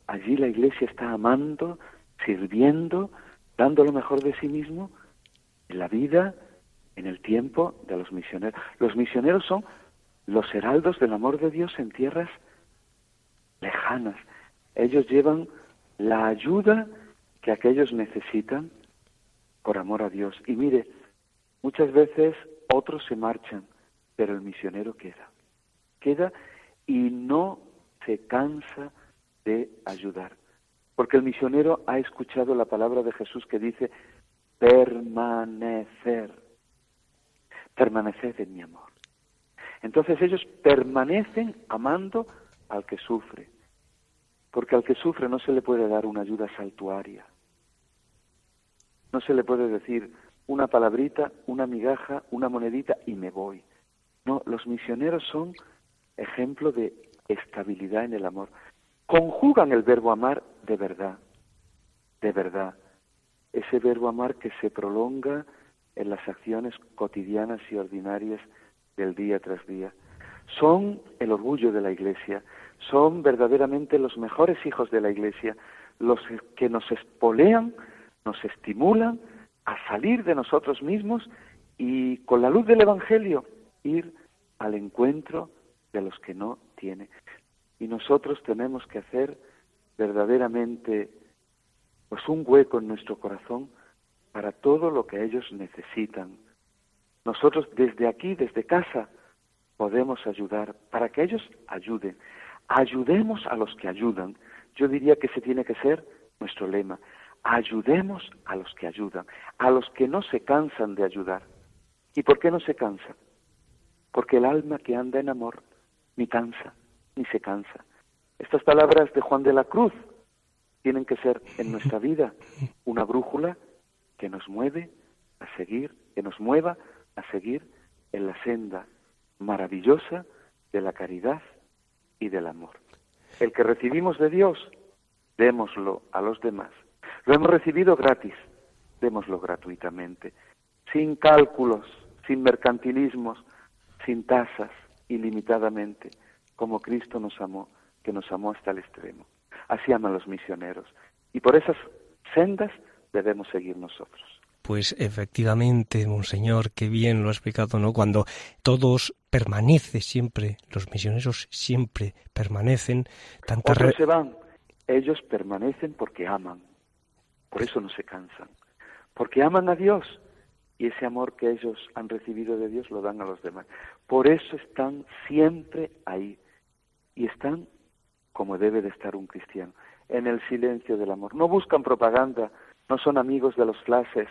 allí la Iglesia está amando, sirviendo, dando lo mejor de sí mismo en la vida, en el tiempo de los misioneros. Los misioneros son los heraldos del amor de Dios en tierras lejanas. Ellos llevan la ayuda que aquellos necesitan por amor a Dios. Y mire, muchas veces otros se marchan, pero el misionero queda. Queda y no se cansa de ayudar. Porque el misionero ha escuchado la palabra de Jesús que dice, permanecer, permaneced en mi amor. Entonces ellos permanecen amando al que sufre, porque al que sufre no se le puede dar una ayuda saltuaria, no se le puede decir una palabrita, una migaja, una monedita y me voy. No, los misioneros son ejemplo de estabilidad en el amor. Conjugan el verbo amar de verdad, de verdad. Ese verbo amar que se prolonga en las acciones cotidianas y ordinarias del día tras día. Son el orgullo de la Iglesia, son verdaderamente los mejores hijos de la Iglesia, los que nos espolean, nos estimulan a salir de nosotros mismos y con la luz del Evangelio ir al encuentro de los que no tiene. Y nosotros tenemos que hacer verdaderamente pues un hueco en nuestro corazón para todo lo que ellos necesitan. Nosotros desde aquí, desde casa, podemos ayudar para que ellos ayuden. Ayudemos a los que ayudan. Yo diría que ese tiene que ser nuestro lema. Ayudemos a los que ayudan, a los que no se cansan de ayudar. ¿Y por qué no se cansan? Porque el alma que anda en amor ni cansa, ni se cansa. Estas palabras de Juan de la Cruz tienen que ser en nuestra vida una brújula que nos mueve a seguir, que nos mueva a seguir en la senda maravillosa de la caridad y del amor. El que recibimos de Dios, démoslo a los demás. Lo hemos recibido gratis, démoslo gratuitamente, sin cálculos, sin mercantilismos, sin tasas, ilimitadamente, como Cristo nos amó, que nos amó hasta el extremo. Así aman los misioneros. Y por esas sendas debemos seguir nosotros. Pues efectivamente, monseñor, qué bien lo ha explicado, ¿no? Cuando todos permanece siempre, los misioneros siempre permanecen, tanta Otros re- se van, ellos permanecen porque aman. Por eso no se cansan. Porque aman a Dios y ese amor que ellos han recibido de Dios lo dan a los demás. Por eso están siempre ahí y están como debe de estar un cristiano, en el silencio del amor. No buscan propaganda, no son amigos de los flashes,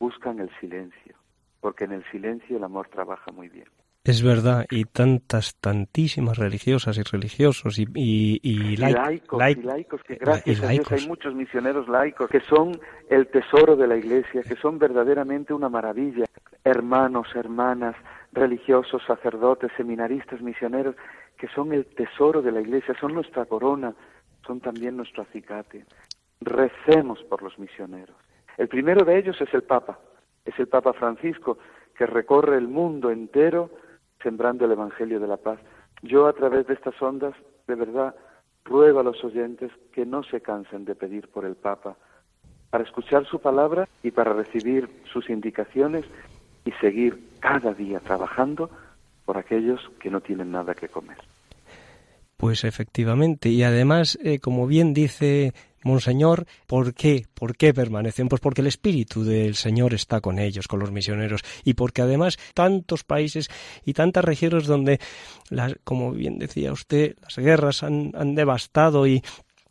buscan el silencio, porque en el silencio el amor trabaja muy bien. Es verdad, y tantas, tantísimas religiosas y religiosos y, y, y Y lai- laicos, lai- y laicos, que y gracias a Dios hay muchos misioneros laicos que son el tesoro de la Iglesia, que son verdaderamente una maravilla. Hermanos, hermanas, religiosos, sacerdotes, seminaristas, misioneros, que son el tesoro de la Iglesia, son nuestra corona, son también nuestro acicate. Recemos por los misioneros. El primero de ellos es el Papa, es el Papa Francisco, que recorre el mundo entero sembrando el Evangelio de la paz. Yo a través de estas ondas, de verdad, ruego a los oyentes que no se cansen de pedir por el Papa, para escuchar su palabra y para recibir sus indicaciones y seguir cada día trabajando por aquellos que no tienen nada que comer. Pues efectivamente, y además, eh, como bien dice Monseñor, ¿por qué? ¿Por qué permanecen? Pues porque el espíritu del Señor está con ellos, con los misioneros, y porque además tantos países y tantas regiones donde, las, como bien decía usted, las guerras han, devastado y,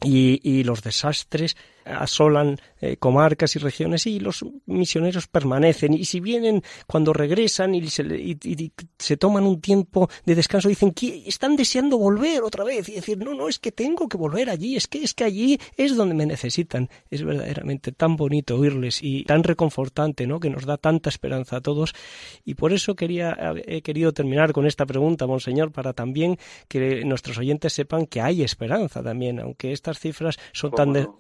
y los desastres asolan eh, comarcas y regiones y los misioneros permanecen. Y si vienen cuando regresan y se, y- y- y se toman un tiempo de descanso dicen que están deseando volver otra vez y decir no no es que tengo que volver allí es que es que allí es donde me necesitan es verdaderamente tan bonito oírles y tan reconfortante no que nos da tanta esperanza a todos. Y por eso quería he querido terminar con esta pregunta monseñor para también que nuestros oyentes sepan que hay esperanza también aunque estas cifras son ¿Cómo tan de- no?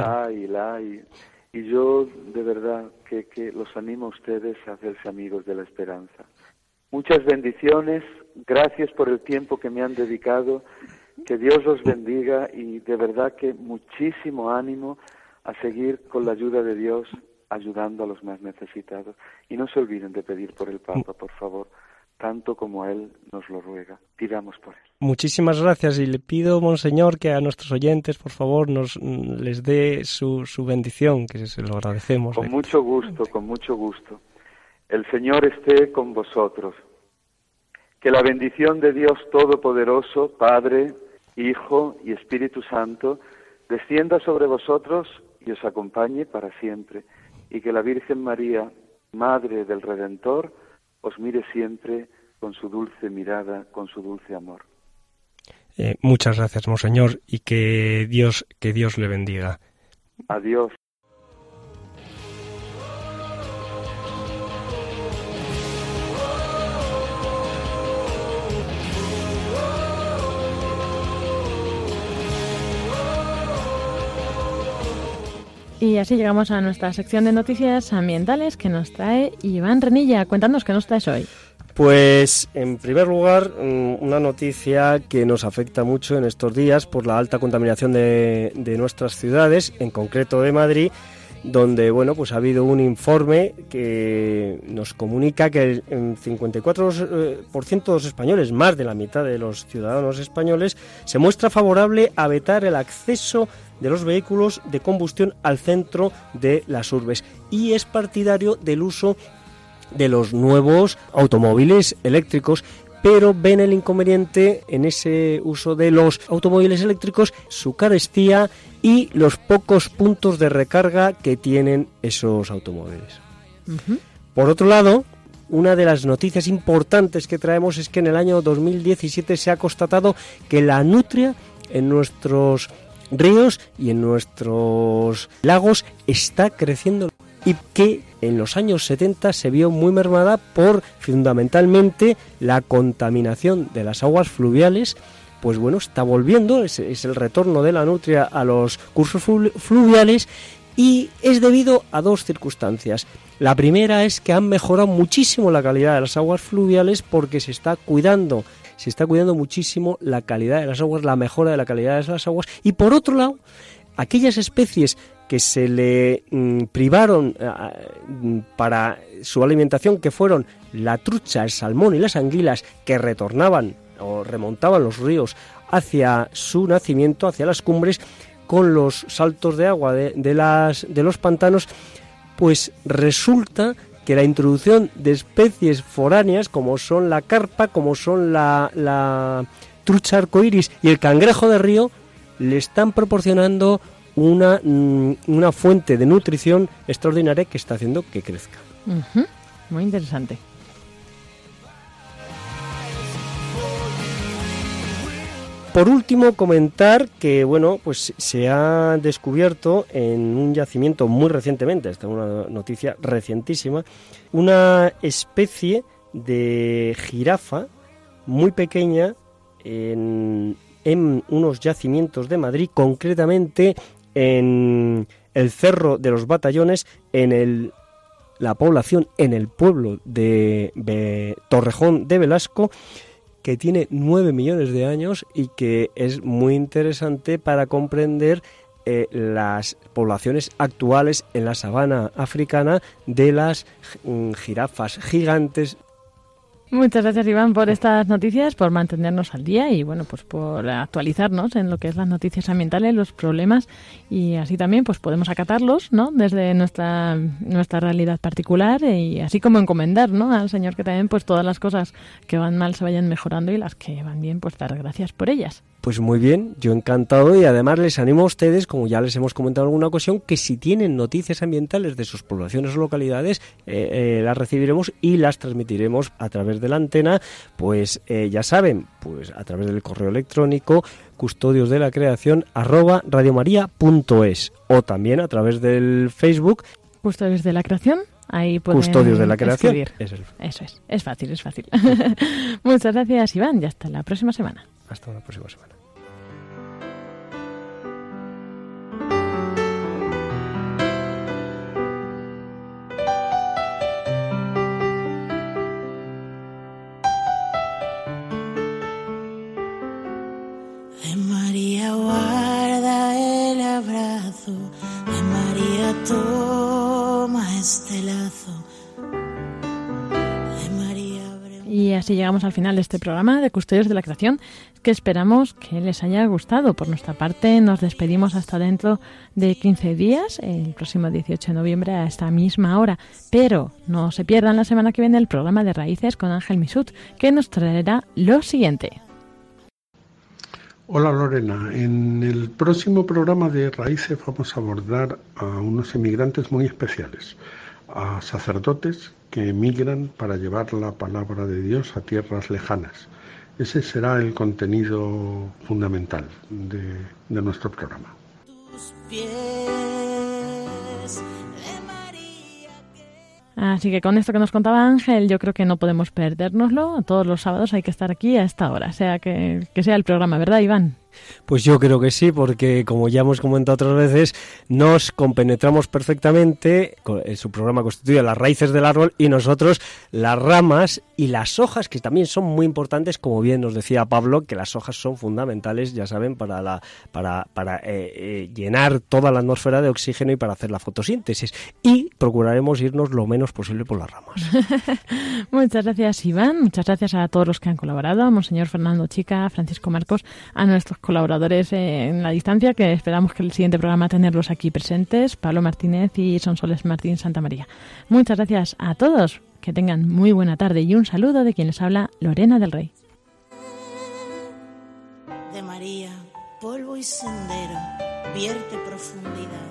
La hay, la hay. Y yo de verdad que, que los animo a ustedes a hacerse amigos de la esperanza. Muchas bendiciones, gracias por el tiempo que me han dedicado, que Dios los bendiga y de verdad que muchísimo ánimo a seguir con la ayuda de Dios ayudando a los más necesitados. Y no se olviden de pedir por el Papa, por favor, tanto como Él nos lo ruega. Pidamos por Él. Muchísimas gracias y le pido, monseñor, que a nuestros oyentes, por favor, nos les dé su, su bendición, que se lo agradecemos. Con mucho gusto, con mucho gusto. El Señor esté con vosotros. Que la bendición de Dios Todopoderoso, Padre, Hijo y Espíritu Santo, descienda sobre vosotros y os acompañe para siempre. Y que la Virgen María, Madre del Redentor, os mire siempre con su dulce mirada, con su dulce amor. Eh, muchas gracias, monseñor, y que Dios, que Dios le bendiga. Adiós. Y así llegamos a nuestra sección de noticias ambientales que nos trae Iván Renilla. Cuéntanos qué nos traes hoy. Pues, en primer lugar, mm, una noticia que nos afecta mucho en estos días por la alta contaminación de, de nuestras ciudades, en concreto de Madrid, donde bueno pues ha habido un informe que nos comunica que el el 54% eh, de los españoles, más de la mitad de los ciudadanos españoles, se muestra favorable a vetar el acceso de los vehículos de combustión al centro de las urbes y es partidario del uso de los nuevos automóviles eléctricos pero ven el inconveniente en ese uso de los automóviles eléctricos, su carestía y los pocos puntos de recarga que tienen esos automóviles. Por otro lado, una de las noticias importantes que traemos es que en el año 2017 se ha constatado que la nutria en nuestros ríos y en nuestros lagos está creciendo y que en los años 70 se vio muy mermada por fundamentalmente la contaminación de las aguas fluviales pues bueno, está volviendo, es, el retorno de la nutria a los cursos flu- fluviales y es debido a dos circunstancias. La primera es que han mejorado muchísimo la calidad de las aguas fluviales porque se está cuidando, se está cuidando muchísimo la calidad de las aguas, la mejora de la calidad de las aguas. Y por otro lado, aquellas especies que se le mm, privaron ah, mm, para su alimentación, que fueron la trucha, el salmón y las anguilas, que retornaban o remontaban los ríos hacia su nacimiento, hacia las cumbres, con los saltos de agua de, de los pantanos, pues resulta que la introducción de especies foráneas, como son la carpa, como son la, la trucha arcoíris y el cangrejo de río, le están proporcionando una, mm, una fuente de nutrición extraordinaria que está haciendo que crezca. Muy interesante. Por último, comentar que bueno, pues se ha descubierto en un yacimiento muy recientemente, esta es una noticia recientísima, una especie de jirafa muy pequeña en, unos yacimientos de Madrid, concretamente en el Cerro de los Batallones, en el la población en el pueblo de Torrejón de Velasco, que tiene 9 millones de años y que es muy interesante para comprender eh, las poblaciones actuales en la sabana africana de las mm, jirafas gigantes Muchas gracias, Iván, por estas noticias, por mantenernos al día y, bueno, pues por actualizarnos en lo que es las noticias ambientales, los problemas y así también, pues podemos acatarlos, ¿no? Desde nuestra, nuestra realidad particular y así como encomendar, ¿no? Al Señor que también, pues todas las cosas que van mal se vayan mejorando y las que van bien, pues dar gracias por ellas. Pues muy bien, yo encantado y además les animo a ustedes, como ya les hemos comentado en alguna ocasión, que si tienen noticias ambientales de sus poblaciones o localidades, eh, eh, las recibiremos y las transmitiremos a través de la antena, pues eh, ya saben, pues a través del correo electrónico custodios de la creación arroba radiomaria.es o también a través del Facebook Custodios de la creación, ahí pueden Custodios de la creación. escribir. Es el- Eso es, es fácil, es fácil. Muchas gracias, Iván, y hasta la próxima semana. Hasta la próxima semana. Así llegamos al final de este programa de Custodios de la Creación, que esperamos que les haya gustado. Por nuestra parte, nos despedimos hasta dentro de 15 días, el próximo 18 de noviembre a esta misma hora. Pero no se pierdan la semana que viene el programa de Raíces con Ángel Misut, que nos traerá lo siguiente. Hola Lorena, en el próximo programa de Raíces vamos a abordar a unos emigrantes muy especiales, a sacerdotes que emigran para llevar la palabra de Dios a tierras lejanas. Ese será el contenido fundamental de, de nuestro programa. Así que con esto que nos contaba Ángel, yo creo que no podemos perdérnoslo. Todos los sábados hay que estar aquí a esta hora, sea que, que sea el programa, ¿verdad, Iván? Pues yo creo que sí, porque como ya hemos comentado otras veces, nos compenetramos perfectamente, su programa constituye las raíces del árbol y nosotros las ramas y las hojas, que también son muy importantes, como bien nos decía Pablo, que las hojas son fundamentales, ya saben, para, la, para, para eh, eh, llenar toda la atmósfera de oxígeno y para hacer la fotosíntesis. Y procuraremos irnos lo menos posible por las ramas. Muchas gracias, Iván. Muchas gracias a todos los que han colaborado, a Monseñor Fernando Chica, Francisco Marcos, a nuestros colaboradores eh, en la distancia, que esperamos que el siguiente programa tenerlos aquí presentes, Pablo Martínez y Sonsoles Martín Santa María. Muchas gracias a todos. Que tengan muy buena tarde y un saludo de quien les habla, Lorena del Rey. de María, polvo y sendero, vierte profundidad.